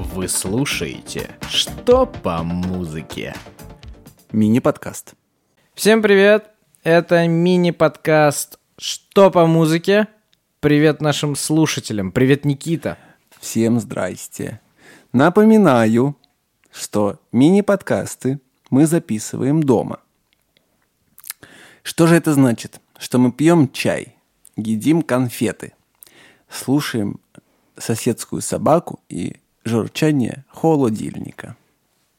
Вы слушаете «Что по музыке?» Мини-подкаст. Всем привет! Это мини-подкаст «Что по музыке?» Привет нашим слушателям. Привет, Никита. Всем здрасте. Напоминаю, что мини-подкасты мы записываем дома. Что же это значит? Что мы пьем чай, едим конфеты, слушаем соседскую собаку и журчание холодильника.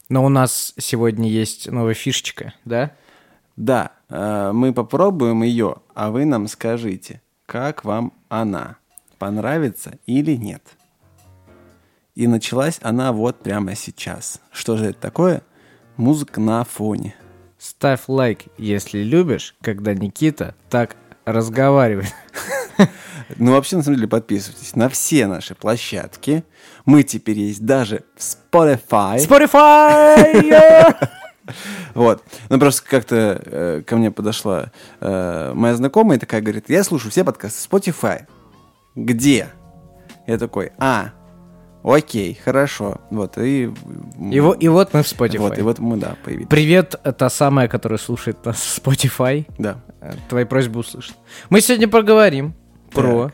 Но у нас сегодня есть новая фишечка, да? Да, э, мы попробуем ее, а вы нам скажите, как вам она, понравится или нет. И началась она вот прямо сейчас. Что же это такое? Музыка на фоне. Ставь лайк, если любишь, когда Никита так разговаривает. Ну, вообще, на самом деле, подписывайтесь на все наши площадки. Мы теперь есть даже в Spotify. Spotify! Вот. Ну, просто как-то э, ко мне подошла э, моя знакомая и такая говорит, я слушаю все подкасты Spotify. Где? Я такой, а, окей, хорошо. Вот, и... И, во- и вот мы в Spotify. Вот, и вот мы, да, появились. Привет, та самая, которая слушает нас в Spotify. Да. Э, Твои просьбы услышаны. Мы сегодня поговорим про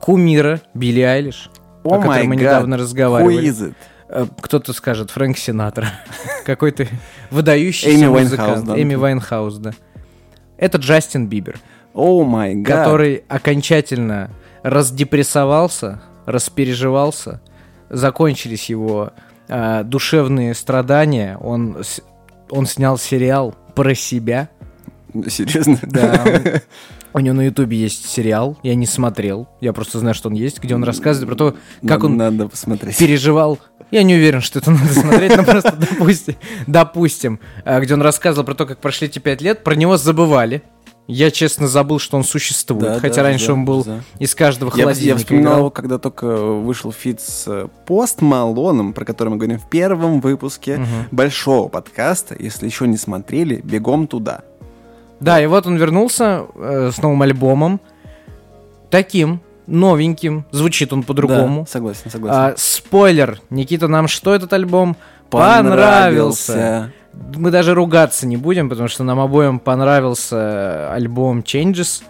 кумира Билли Айлиш, Oh my мы God, недавно разговаривали. Э, Кто-то скажет Фрэнк Синатра. Какой-то выдающийся музыкант. Эми Вайнхаус, да. Это Джастин Бибер, Oh my God. который окончательно раздепрессовался, распереживался, закончились его э, душевные страдания, он, он снял сериал про себя, Серьезно? да. У него на Ютубе есть сериал, я не смотрел, я просто знаю, что он есть, где он рассказывает про то, как он Надо посмотреть. переживал. Я не уверен, что это надо смотреть, но просто допустим, допустим, а, где он рассказывал про то, как прошли эти пять лет, про него забывали. Я, честно, забыл, что он существует, Да, хотя да, раньше да, он был да. из каждого Я, холодильника. я вспоминал играл. его, когда только вышел фит с э, Пост Малоном, про который мы говорим в первом выпуске Мгм. большого подкаста. Если еще не смотрели, бегом туда. Да, и вот он вернулся э, с новым альбомом, таким новеньким, звучит он по-другому. Да, согласен, согласен. А, спойлер, Никита, нам что этот альбом понравился? Мы даже ругаться не будем, потому что нам обоим понравился альбом Changes.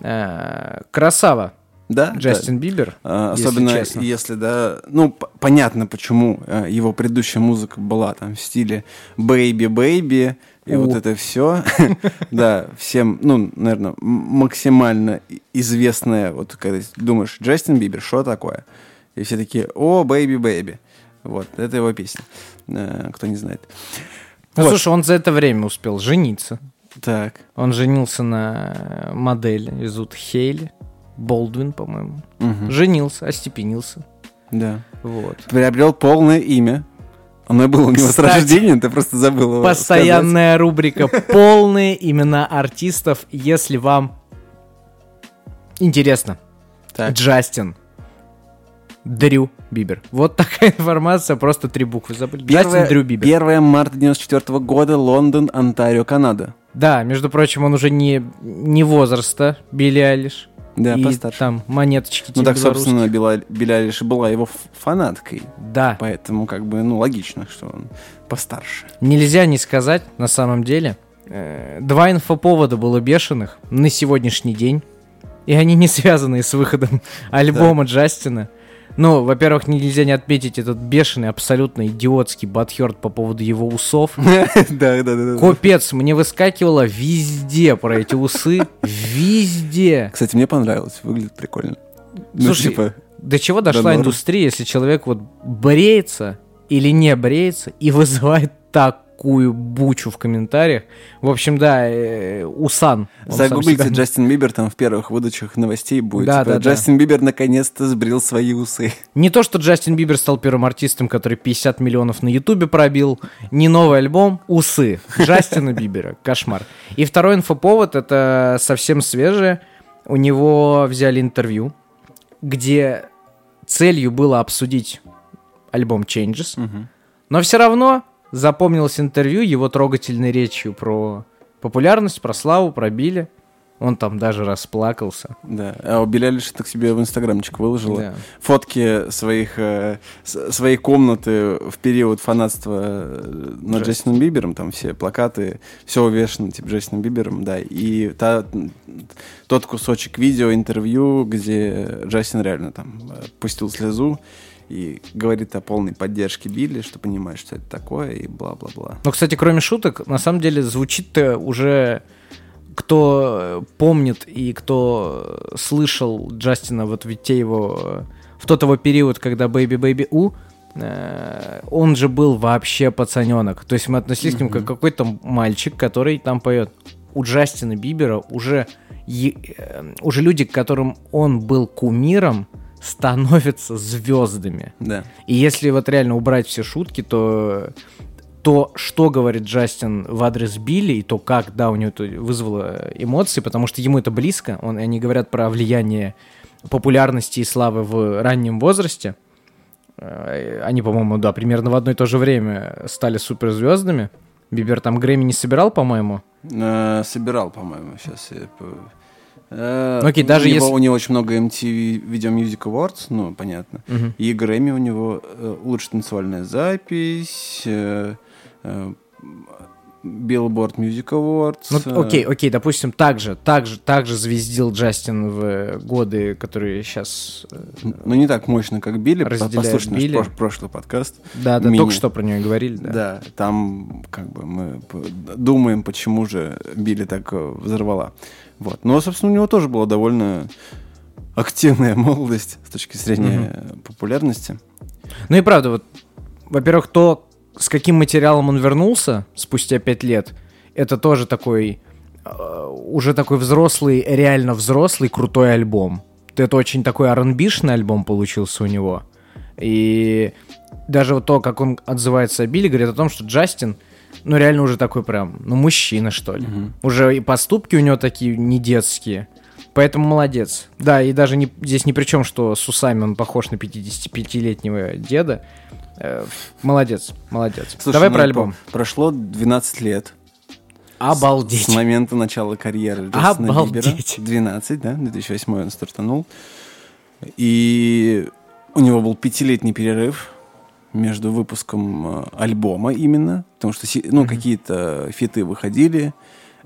Э, Красава, Да, Джастин Бибер. А, если Особенно честно. если, да, ну, понятно, почему э, его предыдущая музыка была там в стиле Baby Baby и О. вот это все. Да, всем, ну, наверное, максимально и- известная, вот когда думаешь, Джастин Бибер, что такое? И все такие, о, Baby Baby. Вот, это его песня, э, кто не знает. Ну, Вот. слушай, он за это время успел жениться. Так, Он женился на модели, зовут Хейли. Болдвин, по-моему. Женился, остепенился. да. Вот. Приобрел полное имя. Оно было у него с Кстати, рождения, ты просто забыл его сказать. Постоянная рубрика «Полные имена артистов», если вам интересно. Так. Джастин. Дрю Бибер. Вот такая информация, просто три буквы забыли. Джастин Дрю Бибер. 1 марта 94 года, Лондон, Онтарио, Канада. Да, между прочим, он уже не, не возраста Билли Айлиш. Да, и постарше. там монеточки ну типа так, собственно, Айлиш и была его фанаткой. Да. Поэтому, как бы, ну, логично, что он постарше. Нельзя не сказать, на самом деле. э, Два инфоповода было бешеных на сегодняшний день. И они не связаны с выходом альбома Джастина. Ну, во-первых, нельзя не отметить этот бешеный, абсолютно идиотский батхерт по поводу его усов. Да, да, да. да. Капец, мне выскакивало везде про эти усы. Везде. Кстати, мне понравилось, выглядит прикольно. Ну, Слушай, типа, До чего дошла норм. индустрия, если человек вот бреется или не бреется и вызывает такую бучу в комментариях. В общем, да, э, Усан. загуглите себя- Джастин Бибер, там в первых выдачах новостей будет. Да, типа, да, да. Джастин Бибер наконец-то сбрил свои усы. Не то, что Джастин Бибер стал первым артистом, который 50 миллионов на Ютубе пробил, не новый альбом, усы Джастина Бибера. Кошмар. И второй инфоповод, это совсем свежее. У него взяли интервью, где целью было обсудить альбом Changes, но все равно запомнилось интервью его трогательной речью про популярность, про славу, про Билли. Он там даже расплакался. Да. А у Билли Айлиш так себе в инстаграмчик выложила. Да. Фотки своих, э, своей комнаты в период фанатства э, над Джастин. Джастином Бибером. Там все плакаты, все увешано типа Джастином Бибером, да. И та- тот кусочек видео, интервью, где Джастин реально там э, пустил слезу и говорит о полной поддержке Билли, что понимает, что это такое, и бла-бла-бла. Но, кстати, кроме шуток, на самом деле звучит-то уже кто помнит и кто слышал Джастина вот в те его в тот его период, когда Baby Baby У, э, он же был вообще пацаненок. То есть мы относились к нему как какой-то мальчик, который там поет. У Джастина Бибера уже, э, уже люди, которым он был кумиром, становятся звездами. Да. И если вот реально убрать все шутки, то то, что говорит Джастин в адрес Билли, и то, как, да, у него это вызвало эмоции, потому что ему это близко. Он, они говорят про влияние популярности и славы в раннем возрасте. Э, Они, по-моему, да, примерно в одно и то же время стали суперзвездами. Бибер там Грэмми не собирал, по-моему. Э, собирал, по-моему, сейчас я... Э, окей, даже у него, если- у него очень много MTV Video Music Awards, ну, понятно. Мгм. И Грэмми у него э, лучшая танцевальная запись, э, э, Billboard Music Awards. Ну, э, окей, окей, допустим, так же, так же, так же звездил Джастин в годы, которые сейчас... Ну, не так мощно, как Билли. Послушай наш Билли. прош- прошлый подкаст. Да, да, Мини. только что про нее говорили, да. Да. там как бы мы думаем, почему же Билли так э, взорвала. Вот. Но, собственно, у него тоже была довольно активная молодость с точки зрения э, популярности. Ну и правда, вот, во-первых, то, с каким материалом он вернулся спустя пять лет, это тоже такой, э, уже такой взрослый, реально взрослый, крутой альбом. Это очень такой R&B-шный альбом получился у него. И даже вот то, как он отзывается о Билли, говорит о том, что Джастин, ну реально уже такой прям, ну мужчина, что ли. Уже и поступки у него такие не детские. Поэтому молодец. Да, и даже не, здесь ни при чем, что с усами он похож на 55-летнего деда. Э, молодец, молодец. Слушай, Давай ну, про альбом. Прошло 12 лет Обалдеть. с момента начала карьеры Джастина Обалдеть. Бибера. 12, да? 2008 он стартанул. И у него был пятилетний перерыв между выпуском э, альбома именно, потому что ну, какие-то фиты выходили.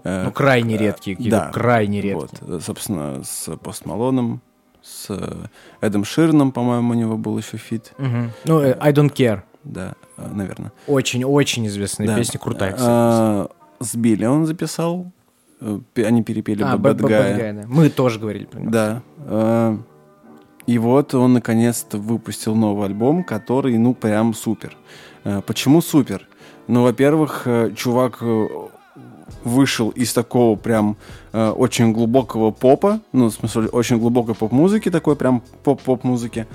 э, Ну, крайне редкие, какие-то да. крайне редкие. Вот, собственно, с Пост Малоном, с э, Эдом Шираном, по-моему, у него был еще фит. Мгм. Ну, э, I Don't Care. Да, наверное. Очень-очень известная Да. песня, крутая, кстати. А, С Билли он записал. э, Они перепели А, Bad Bad Bad Guy. Да. Мы тоже говорили про него. Да. А, И вот он наконец-то выпустил новый альбом, который, ну, прям супер. А, Почему супер? Ну, во-первых, э, чувак э, вышел из такого прям э, очень глубокого попа, ну, в смысле, очень глубокой поп-музыки, такой прям поп-поп-музыки,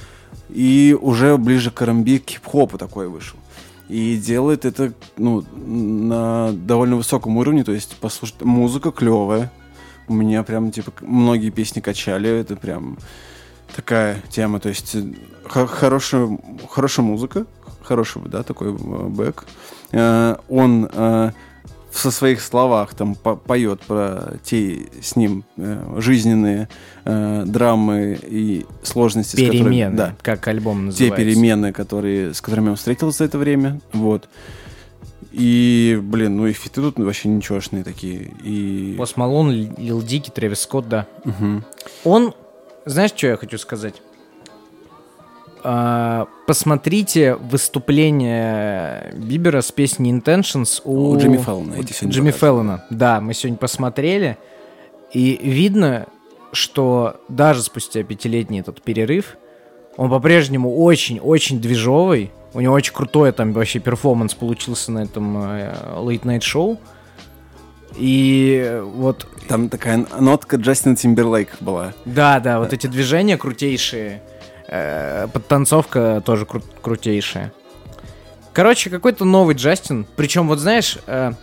и уже ближе к R&B, к хип-хопу такой вышел. И делает это, ну, на довольно высоком уровне, то есть, послушать, музыка клевая, у меня прям, типа, многие песни качали, это прям такая тема, то есть э, хо- хорошая, хорошая музыка, хороший, да, такой э, бэк. Э, Он э, со своих словах там по- поет про те с ним э, жизненные э, драмы и сложности, с которыми- Перемены, да, как альбом те называется. перемены, которые, с которыми он встретился за это время, вот. И, блин, ну и фиты тут вообще ничегошные такие. И... Пост Малон, Лил Дики, Трэвис Скотт, да. Мгм. Он, знаешь, что я хочу сказать? А, посмотрите выступление Бибера с песней Intentions у, У Джимми сегодня Джимми. Фэллона. Да, мы сегодня посмотрели. И видно, что даже спустя пятилетний этот перерыв, он по-прежнему очень-очень движовый. У него очень крутой там вообще перформанс получился на этом э, Late Night Show. И вот Там такая нотка Джастина Тимберлейк была. да, да, вот эти движения крутейшие. Э, подтанцовка тоже кру- крутейшая. Короче, какой-то новый Джастин. Причем, вот знаешь, э,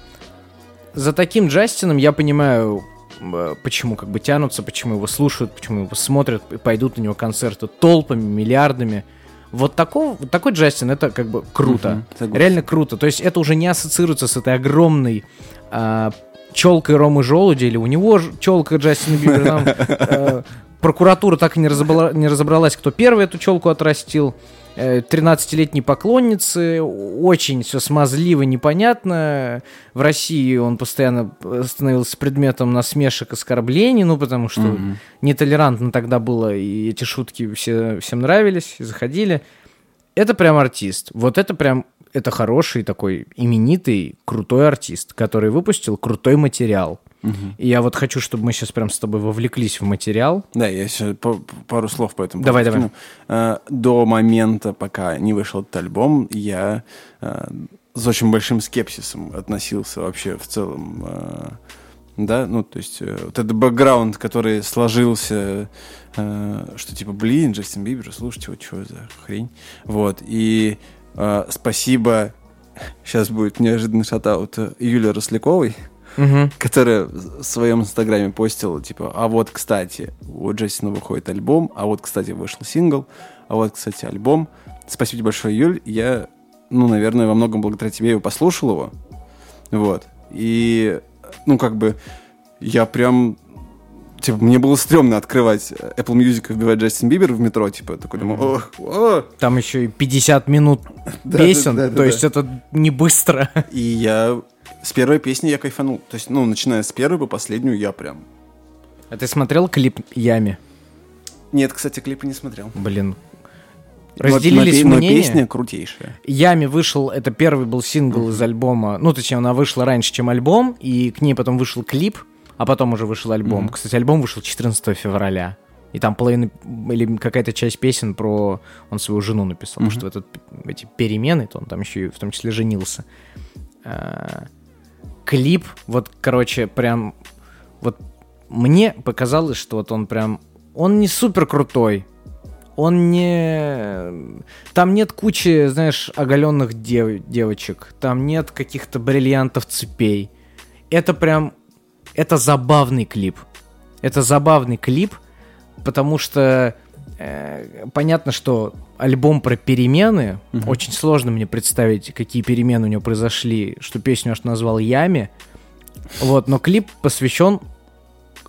за таким Джастином я понимаю, э, почему как бы тянутся, почему его слушают, почему его смотрят и пойдут на него концерты толпами, миллиардами. Вот такого, вот такой Джастин, это как бы круто. Согласен. Реально круто. То есть это уже не ассоциируется с этой огромной а, челкой Ромы Желуди, или у него челка Джастина Бибера. Там, э, прокуратура так и не, разобрала- не разобралась, кто первый эту челку отрастил. Э, 13-летней поклонницы, очень все смазливо, непонятно. В России он постоянно становился предметом насмешек, оскорблений, ну, потому что Мгм. нетолерантно тогда было, и эти шутки все, всем нравились, и заходили. Это прям артист. Вот это прям, это хороший такой именитый, крутой артист, который выпустил крутой материал. И я вот хочу, чтобы мы сейчас прям с тобой вовлеклись в материал. Да, я сейчас пару слов по этому Давай, скину. Э, До момента, пока не вышел этот альбом, я э, с очень большим скепсисом относился вообще в целом. э, Да, ну, то есть э, вот этот бэкграунд, который сложился, э, что типа, блин, Джастин Бибер, слушайте, вот что за хрень. Вот, и э, спасибо, сейчас будет неожиданный шатаут Юлии Росляковой, Мгм. которая в своем инстаграме постила, типа, а вот, кстати, у Джастина выходит альбом, а вот, кстати, вышел сингл, а вот, кстати, альбом. Спасибо тебе большое, Юль. Я, ну, наверное, во многом благодаря тебе его послушал его. Вот. И, ну, как бы, я прям... Типа, мне было стрёмно открывать Apple Music и вбивать Джастин Бибер в метро, типа, такой думаю, ох, о, Там еще и 50 минут песен, да, да, да, то есть это не быстро. И я с первой песни я кайфанул. То есть, ну, начиная с первой по последнюю, я прям... А ты смотрел клип Ями? Нет, кстати, клипы не смотрел. Блин. Разделились но, но мнения. песня крутейшая. Ями вышел, это первый был сингл из альбома, ну, точнее, она вышла раньше, чем альбом, и к ней потом вышел клип, а потом уже вышел альбом. Мгм. Кстати, альбом вышел 14 февраля. И там половина или какая-то часть песен про... Он свою жену написал, потому что в этот, эти перемены, то он там еще и в том числе женился. А, клип, вот, короче, прям... Вот мне показалось, что вот он прям... Он не супер крутой, он не... Там нет кучи, знаешь, оголенных дев- девочек. Там нет каких-то бриллиантов цепей. Это прям... Это забавный клип. Это забавный клип, потому что э, понятно, что альбом про перемены. Мгм. Очень сложно мне представить, какие перемены у него произошли, что песню аж назвал Ями. Вот, но клип посвящен,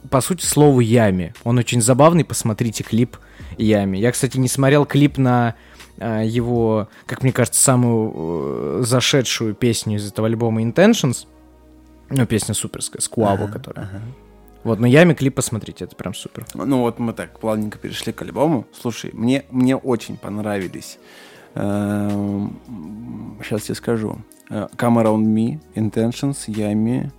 по сути, слову Ями. Он очень забавный, посмотрите клип Ями. Я, кстати, не смотрел клип на э, его, как мне кажется, самую э, зашедшую песню из этого альбома Intentions. Ну, песня суперская, с Quavo, Ага, которая. ага. Вот, но Yummy клип посмотрите, это прям супер. Ну вот мы так плавненько перешли к альбому. Слушай, мне, мне очень понравились. Сейчас я скажу. Э, Come Around Me, Intentions, э,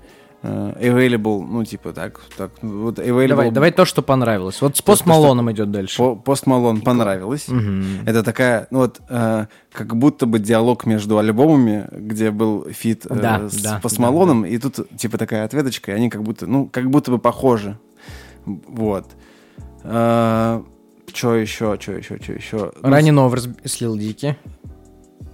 Available, ну типа так, так вот Available. Давай, давай то, что понравилось. Вот с Пост Малоном идет дальше. По- Пост Малон понравилось. Мгм. Это такая, ну вот, э, как будто бы диалог между альбомами, где был фит э, Да, с да, Пост да, Малоном, и тут типа такая ответочка, и они как будто, ну, как будто бы похожи. Вот. Что еще, что еще, что еще? Ранний Новер слил Дики.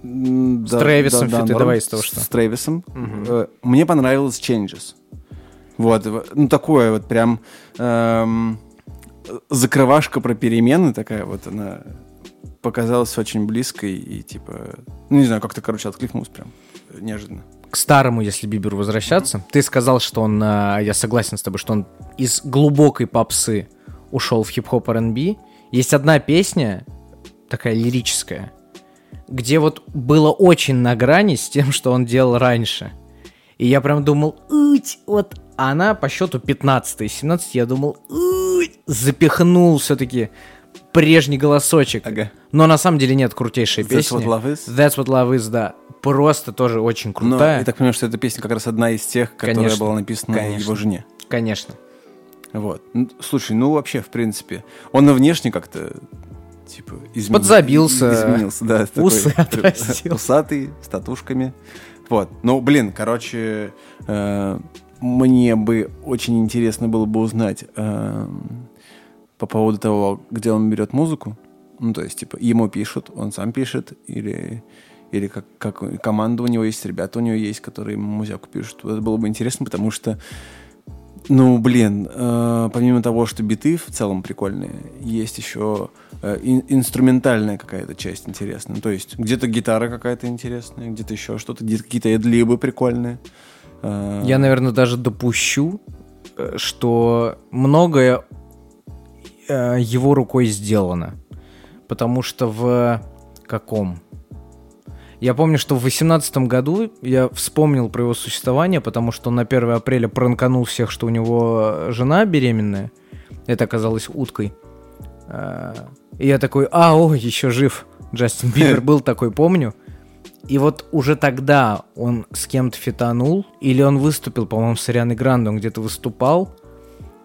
С Трэвисом фиты, норм. давай из того, что. С Трэвисом. Э, Мне понравилось Changes. Вот, ну такое вот прям эм, закрывашка про перемены такая вот она показалась очень близкой и типа, ну не знаю, как-то, короче, откликнулась прям э, неожиданно. К старому, если Биберу возвращаться. Ты сказал, что он, а, я согласен с тобой, что он из глубокой попсы ушел в хип-хоп R&B. Есть одна песня, такая лирическая, где вот было очень на грани с тем, что он делал раньше. И я прям думал, уть, вот а она по счету 15 из 17, я думал, уть, запихнул все-таки прежний голосочек. Ага. Но на самом деле нет, крутейшая That's песня. what love is? That's what love is, да. Просто тоже очень Но крутая. я так понимаю, что эта песня как раз одна из тех, которая Конечно. была написана Конечно. его жене. Конечно. Вот. Ну, слушай, ну вообще, в принципе, он и внешне как-то типа измен- Подзабился. изменился, да, такой Усы отрастил. усатый с татушками. Вот. Ну, блин, короче, э, мне бы очень интересно было бы узнать э, по поводу того, где он берет музыку. Ну, то есть, типа, ему пишут, он сам пишет, или, или как, как команда у него есть, ребята у него есть, которые ему музяку пишут. Это было бы интересно, потому что Ну, блин, э, помимо того, что биты в целом прикольные, есть еще э, ин- инструментальная какая-то часть интересная. То есть где-то гитара какая-то интересная, где-то еще что-то, где-то какие-то эдлибы прикольные. Э, Я, наверное, даже допущу, э, что многое э, его рукой сделано. Потому что в каком? Я помню, что в 2018 году я вспомнил про его существование, потому что он на 1 апреля пранканул всех, что у него жена беременная. Это оказалось уткой. А, И я такой, а, о, еще жив. Джастин Бибер был такой, помню. И вот уже тогда он с кем-то фитанул, или он выступил, по-моему, с Арианой Грандой, он где-то выступал,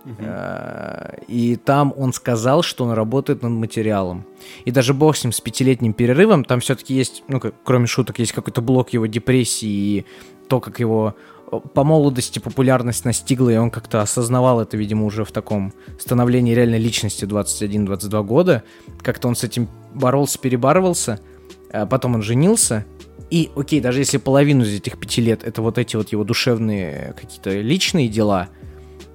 Э, и там он сказал, что он работает над материалом. И даже бог с ним, с пятилетним перерывом, там все-таки есть, ну, кроме шуток, есть какой-то блок его депрессии и то, как его э, по молодости популярность настигла, и он как-то осознавал это, видимо, уже в таком становлении реальной личности 21-22 года. Как-то он с этим боролся, перебарывался. А Потом он женился. И, окей, даже если половину из этих пяти лет это вот эти вот его душевные какие-то личные дела,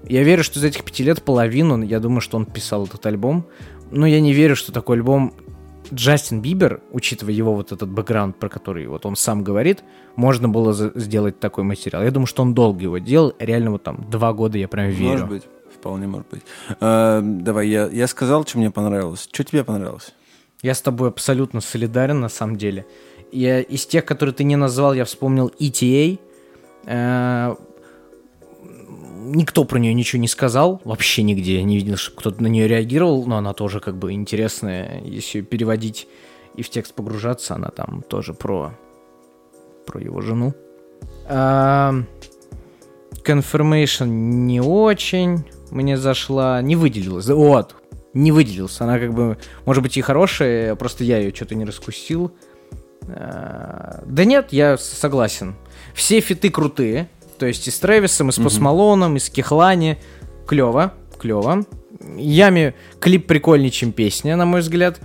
я верю, что из этих пяти лет половину, я думаю, что он писал этот альбом. Но я не верю, что такой альбом Джастин Бибер, учитывая его вот этот бэкграунд, про который вот он сам говорит, можно было за- сделать такой материал. Я думаю, что он долго его делал, реально вот там два года я прям верю. Может быть, вполне может быть. Э, давай, я, я сказал, что мне понравилось. Что тебе понравилось? Я с тобой абсолютно солидарен, на самом деле. Я, из тех, которые ты не назвал, я вспомнил ETA. Э, Никто про нее ничего не сказал, вообще нигде. Не видел, чтобы кто-то на нее реагировал, но она тоже как бы интересная. Если ее переводить и в текст погружаться, она там тоже про, про его жену. А, Confirmation не очень мне зашла, не выделилась. Вот, не выделился. Она как бы, может быть, и хорошая, просто я ее что-то не раскусил. А, Да нет, я согласен. Все фиты крутые. То есть и с Трэвисом, и с Пост Малоном, и с Кихлани. Клево, клево. Ями клип прикольнее, чем песня, на мой взгляд.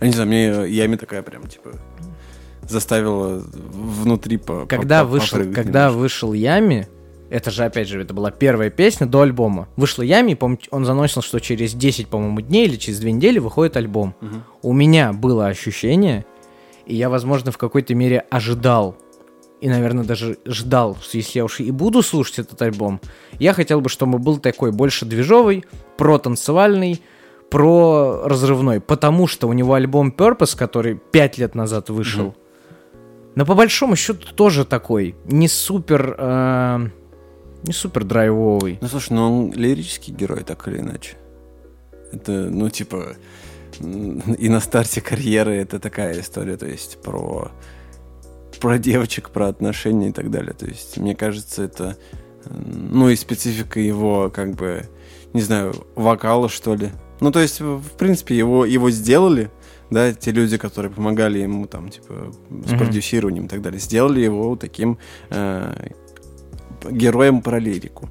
Я не знаю, мне Ями такая прям, типа, заставила внутри по Когда по- вышел, когда немножко. вышел Ями, это же, опять же, это была первая песня до альбома. Вышла Ями, помню, он заносил, что через 10, по-моему, дней или через 2 недели выходит альбом. У меня было ощущение, и я, возможно, в какой-то мере ожидал, и, наверное, даже ждал, что если я уж и буду слушать этот альбом, я хотел бы, чтобы был такой больше движовый, про-танцевальный, про разрывной, потому что у него альбом Purpose, который 5 лет назад вышел, но по большому счету тоже такой, не супер, э, не супер драйвовый. Ну, слушай, ну он лирический герой, так или иначе. Это, ну, типа, и на старте карьеры это такая история, то есть про, про девочек, про отношения и так далее. То есть, мне кажется, это, ну, и специфика его, как бы, не знаю, вокала, что ли. Ну, то есть, в принципе, его, его сделали, да, те люди, которые помогали ему, там, типа, с продюсированием и так далее, сделали его таким э, героем про лирику.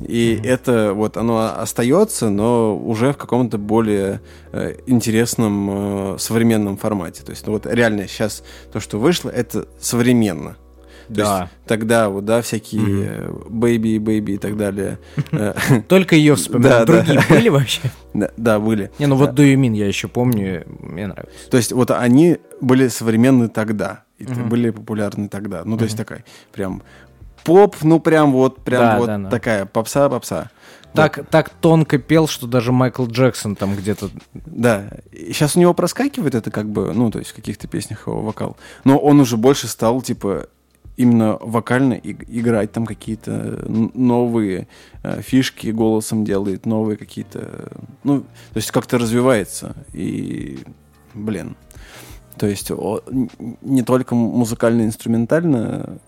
И это вот оно остается, но уже в каком-то более э, интересном э, современном формате. То есть, ну вот реально сейчас то, что вышло, это современно. То Да. есть тогда вот, да, всякие э, baby, baby и так далее. э, Только ее вспоминаю. Да, да. Другие были вообще? Да, да, были. Не, ну вот Do You Mean я еще помню, мне нравится. То есть вот они были современны тогда, и были популярны тогда. Ну, то есть такая прям поп, ну прям вот, прям Да, вот да, да. такая попса-попса. Так, так тонко пел, что даже Майкл Джексон там где-то... Да, сейчас у него проскакивает это как бы, ну, то есть в каких-то песнях его вокал. Но он уже больше стал, типа, именно вокально и- играть там какие-то н- новые э, фишки голосом делает, новые какие-то, ну, то есть как-то развивается. И, блин, то есть о- не только музыкально-инструментально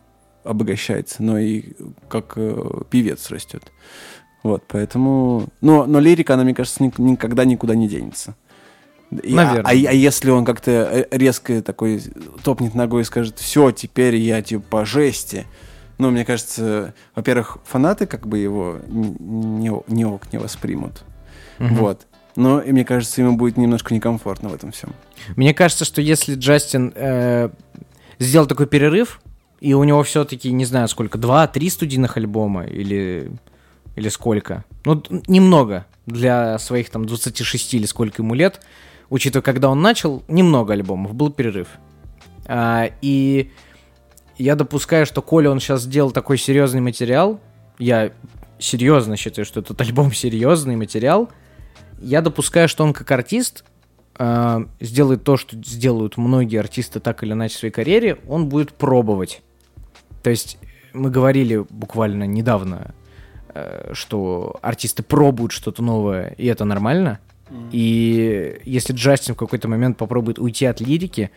обогащается, но и как э, певец растет. Вот, поэтому... Но, но лирика, она, мне кажется, ник- никогда никуда не денется. И- а- Наверное. А, а если он как-то э, резко такой топнет ногой и скажет, все, теперь я типа по жести. Ну, мне кажется, во-первых, фанаты как бы его не, не ок не воспримут. Мгм. Вот. Но и мне кажется, ему будет немножко некомфортно в этом всем. Мне кажется, что если Джастин э, сделал такой перерыв, и у него все-таки, не знаю сколько, два-три студийных альбома, или или сколько. Ну, немного для своих там 26 или сколько ему лет. Учитывая, когда он начал, немного альбомов, был перерыв. А, и я допускаю, что Коля он сейчас сделал такой серьезный материал, я серьезно считаю, что этот альбом серьезный материал, я допускаю, что он как артист э, сделает то, что сделают многие артисты так или иначе в своей карьере, он будет пробовать. То есть мы говорили буквально недавно, э, что артисты пробуют что-то новое, и это нормально. И если Джастин в какой-то момент попробует уйти от лирики,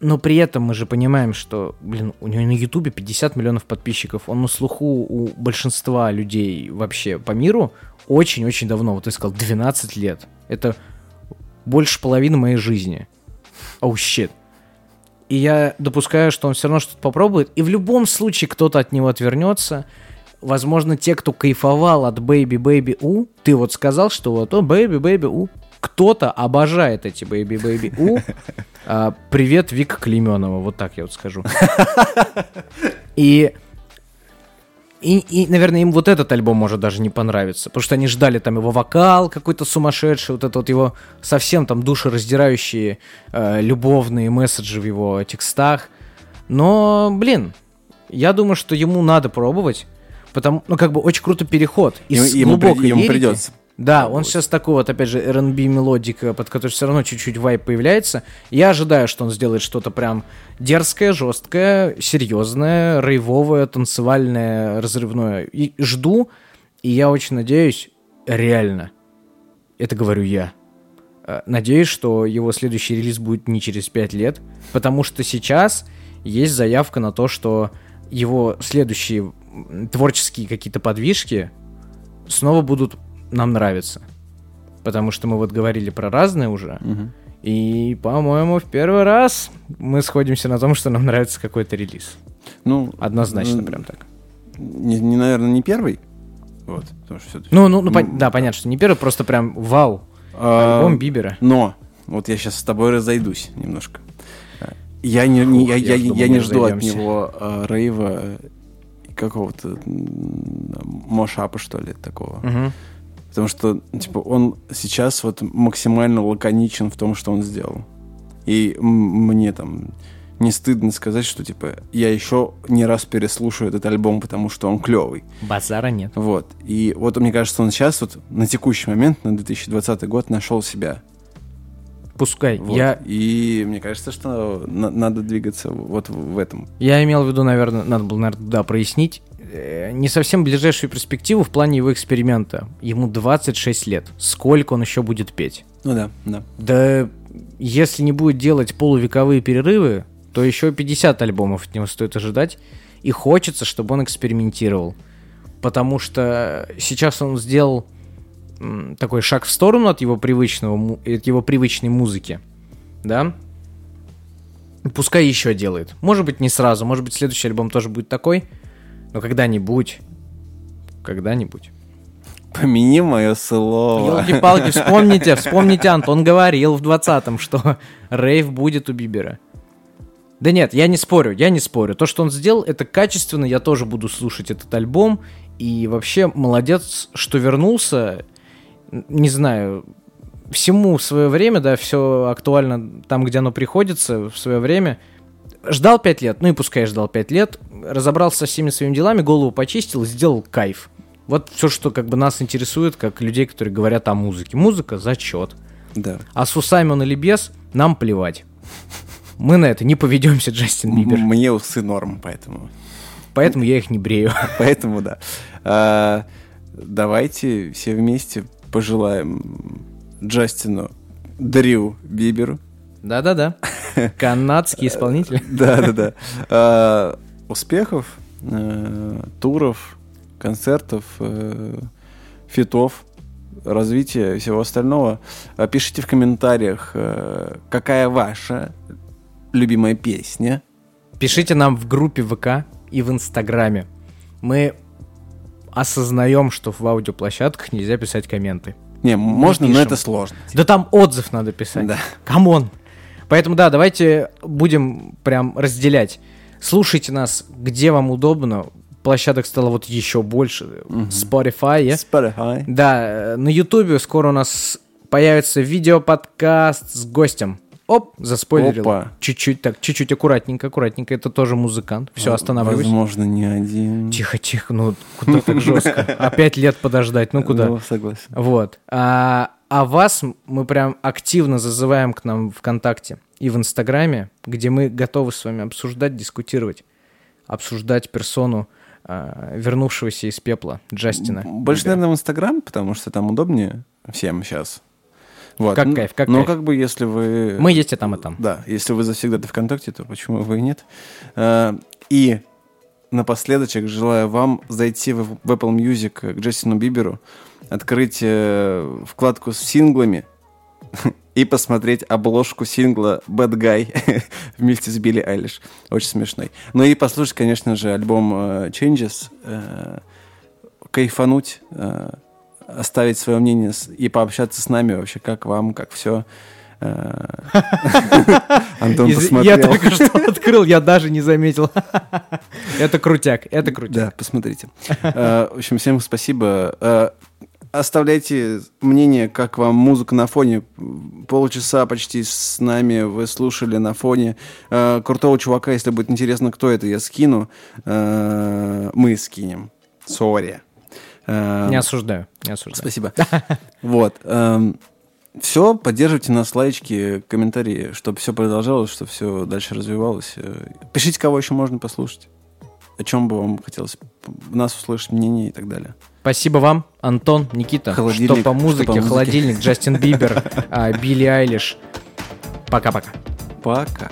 но при этом мы же понимаем, что, блин, у него на Ютубе 50 миллионов подписчиков, он на слуху у большинства людей вообще по миру очень-очень давно, вот ты сказал, 12 лет. Это больше половины моей жизни. Оу, oh, щит. И я допускаю, что он все равно что-то попробует, и в любом случае кто-то от него отвернется. Возможно, те, кто кайфовал от Baby Baby У, ты вот сказал, что вот, о, Baby Baby У, кто-то обожает эти Baby Baby У. А, привет, Вика Клеменова, вот так я вот скажу. И и, и, наверное, им вот этот альбом может даже не понравиться, потому что они ждали там его вокал какой-то сумасшедший, вот это вот его совсем там душераздирающие э, любовные месседжи в его текстах. Но, блин, я думаю, что ему надо пробовать, потому, ну, как бы очень крутой переход из ему, глубокой ему лирики. придется. Да, он сейчас такой вот, опять же, R&B мелодика, под которой все равно чуть-чуть вайп появляется. Я ожидаю, что он сделает что-то прям дерзкое, жесткое, серьезное, рейвовое, танцевальное, разрывное. И жду, и я очень надеюсь, реально, это говорю я, э, надеюсь, что его следующий релиз будет не через 5 лет, потому что сейчас есть заявка на то, что его следующие творческие какие-то подвижки снова будут нам нравиться. Потому что мы вот говорили про разные уже. Мгм. И, по-моему, в первый раз мы сходимся на том, что нам нравится какой-то релиз. Ну, Однозначно, м, прям так. Не, не, наверное, не первый. Вот, потому что всё-таки- Ну, ну, ну, пон- м, да, понятно, что не первый, просто прям вау. а, Альбом Бибера. Но, вот я сейчас с тобой разойдусь немножко. Я не, не- Фух, я, я я, думал, я не жду от него э, рейва какого-то мошапа, что ли, такого. Мгм. Потому что, типа, он сейчас вот максимально лаконичен в том, что он сделал. И мне там не стыдно сказать, что, типа, я еще не раз переслушаю этот альбом, потому что он клевый. Базара нет. Вот. И вот мне кажется, он сейчас вот на текущий момент, на 2020 год, нашел себя. Пускай. Вот. Я, И мне кажется, что на- надо двигаться вот в в этом. я имел в виду, наверное, надо было, наверное, да, прояснить. Э, Не совсем ближайшую перспективу в плане его эксперимента. Ему 26 лет. Сколько он еще будет петь? Ну да, да. Да если не будет делать полувековые перерывы, то еще 50 альбомов от него стоит ожидать. И хочется, чтобы он экспериментировал. Потому что сейчас он сделал такой шаг в сторону от его привычного, му- от его привычной музыки. Да? Пускай еще делает. Может быть, не сразу, может быть, следующий альбом тоже будет такой. Но когда-нибудь. Когда-нибудь. Помяни мое слово. Елки-палки, вспомните, вспомните, Антон говорил в 20-м, что рейв будет у Бибера. Да нет, я не спорю, я не спорю. То, что он сделал, это качественно, я тоже буду слушать этот альбом. И вообще, молодец, что вернулся. Не знаю, всему свое время, да, все актуально там, где оно приходится, в свое время. Ждал 5 лет, ну и пускай ждал 5 лет, разобрался со всеми своими делами, голову почистил сделал кайф. Вот все, что как бы нас интересует, как людей, которые говорят о музыке. Музыка – зачет. Да. А с усами он или без, нам плевать. Мы на это не поведемся, Джастин Бибер. М- Мне усы норм, поэтому. Поэтому я их не брею. Поэтому да. А, давайте все вместе пожелаем Джастину Дрю Биберу. Да-да-да. Канадский исполнитель. Да, да, да. А, Успехов, э, туров, концертов, э, фитов, развития и всего остального. А, Пишите в комментариях, э, какая ваша любимая песня. Пишите нам в группе ВК и в Инстаграме. Мы осознаем, что в аудиоплощадках нельзя писать комменты. Не, можно, но это сложно. Да там отзыв надо писать. Да. Come on. Поэтому да, давайте будем прям разделять. Слушайте нас, где вам удобно. площадок стало вот еще больше. Spotify. Spotify. Да, э, на Ютубе скоро у нас появится видеоподкаст с гостем. Оп, заспойлерил. Опа. Чуть-чуть так, чуть-чуть аккуратненько, аккуратненько. Это тоже музыкант. Все, останавливайся. Возможно, не один. Тихо, тихо, ну куда так жестко? Опять лет подождать, ну куда? Ну, согласен. Вот. А, а вас мы прям активно зазываем к нам ВКонтакте и в Инстаграме, где мы готовы с вами обсуждать, дискутировать, обсуждать персону а, вернувшегося из пепла Джастина. Больше, Бибера. наверное, в Инстаграм, потому что там удобнее всем сейчас. Вот. Как кайф, как Но кайф. как бы если вы... Мы есть и там, и там. Да, если вы завсегда ВКонтакте, то почему вы и нет? А, И напоследочек желаю вам зайти в в Apple Music к Джастину Биберу, открыть э, вкладку с синглами и посмотреть обложку сингла Bad Guy вместе с Билли Айлиш. Очень смешной. Ну и послушать, конечно же, альбом э, Changes, э, кайфануть, э, оставить свое мнение и пообщаться с нами вообще, как вам, как все. Антон Из- посмотрел. Я только что открыл, я даже не заметил. Это крутяк, это Да, крутяк. посмотрите. Э, В общем, всем спасибо. Оставляйте мнение, как вам музыка на фоне. Полчаса почти с нами вы слушали на фоне. Э, Крутого чувака, если будет интересно, кто это, я скину. Э, Мы скинем. Sorry. Э, Не осуждаю, не осуждаю. Спасибо. Вот. Все, поддерживайте нас, лайки, комментарии, чтобы все продолжалось, чтобы все дальше развивалось. Э, Пишите, кого еще можно послушать. О чем бы вам хотелось нас услышать, мнение и так далее. Спасибо вам, Антон, Никита. Что по музыке, что по холодильник, Джастин Бибер, а, Билли Айлиш. Пока-пока. Пока.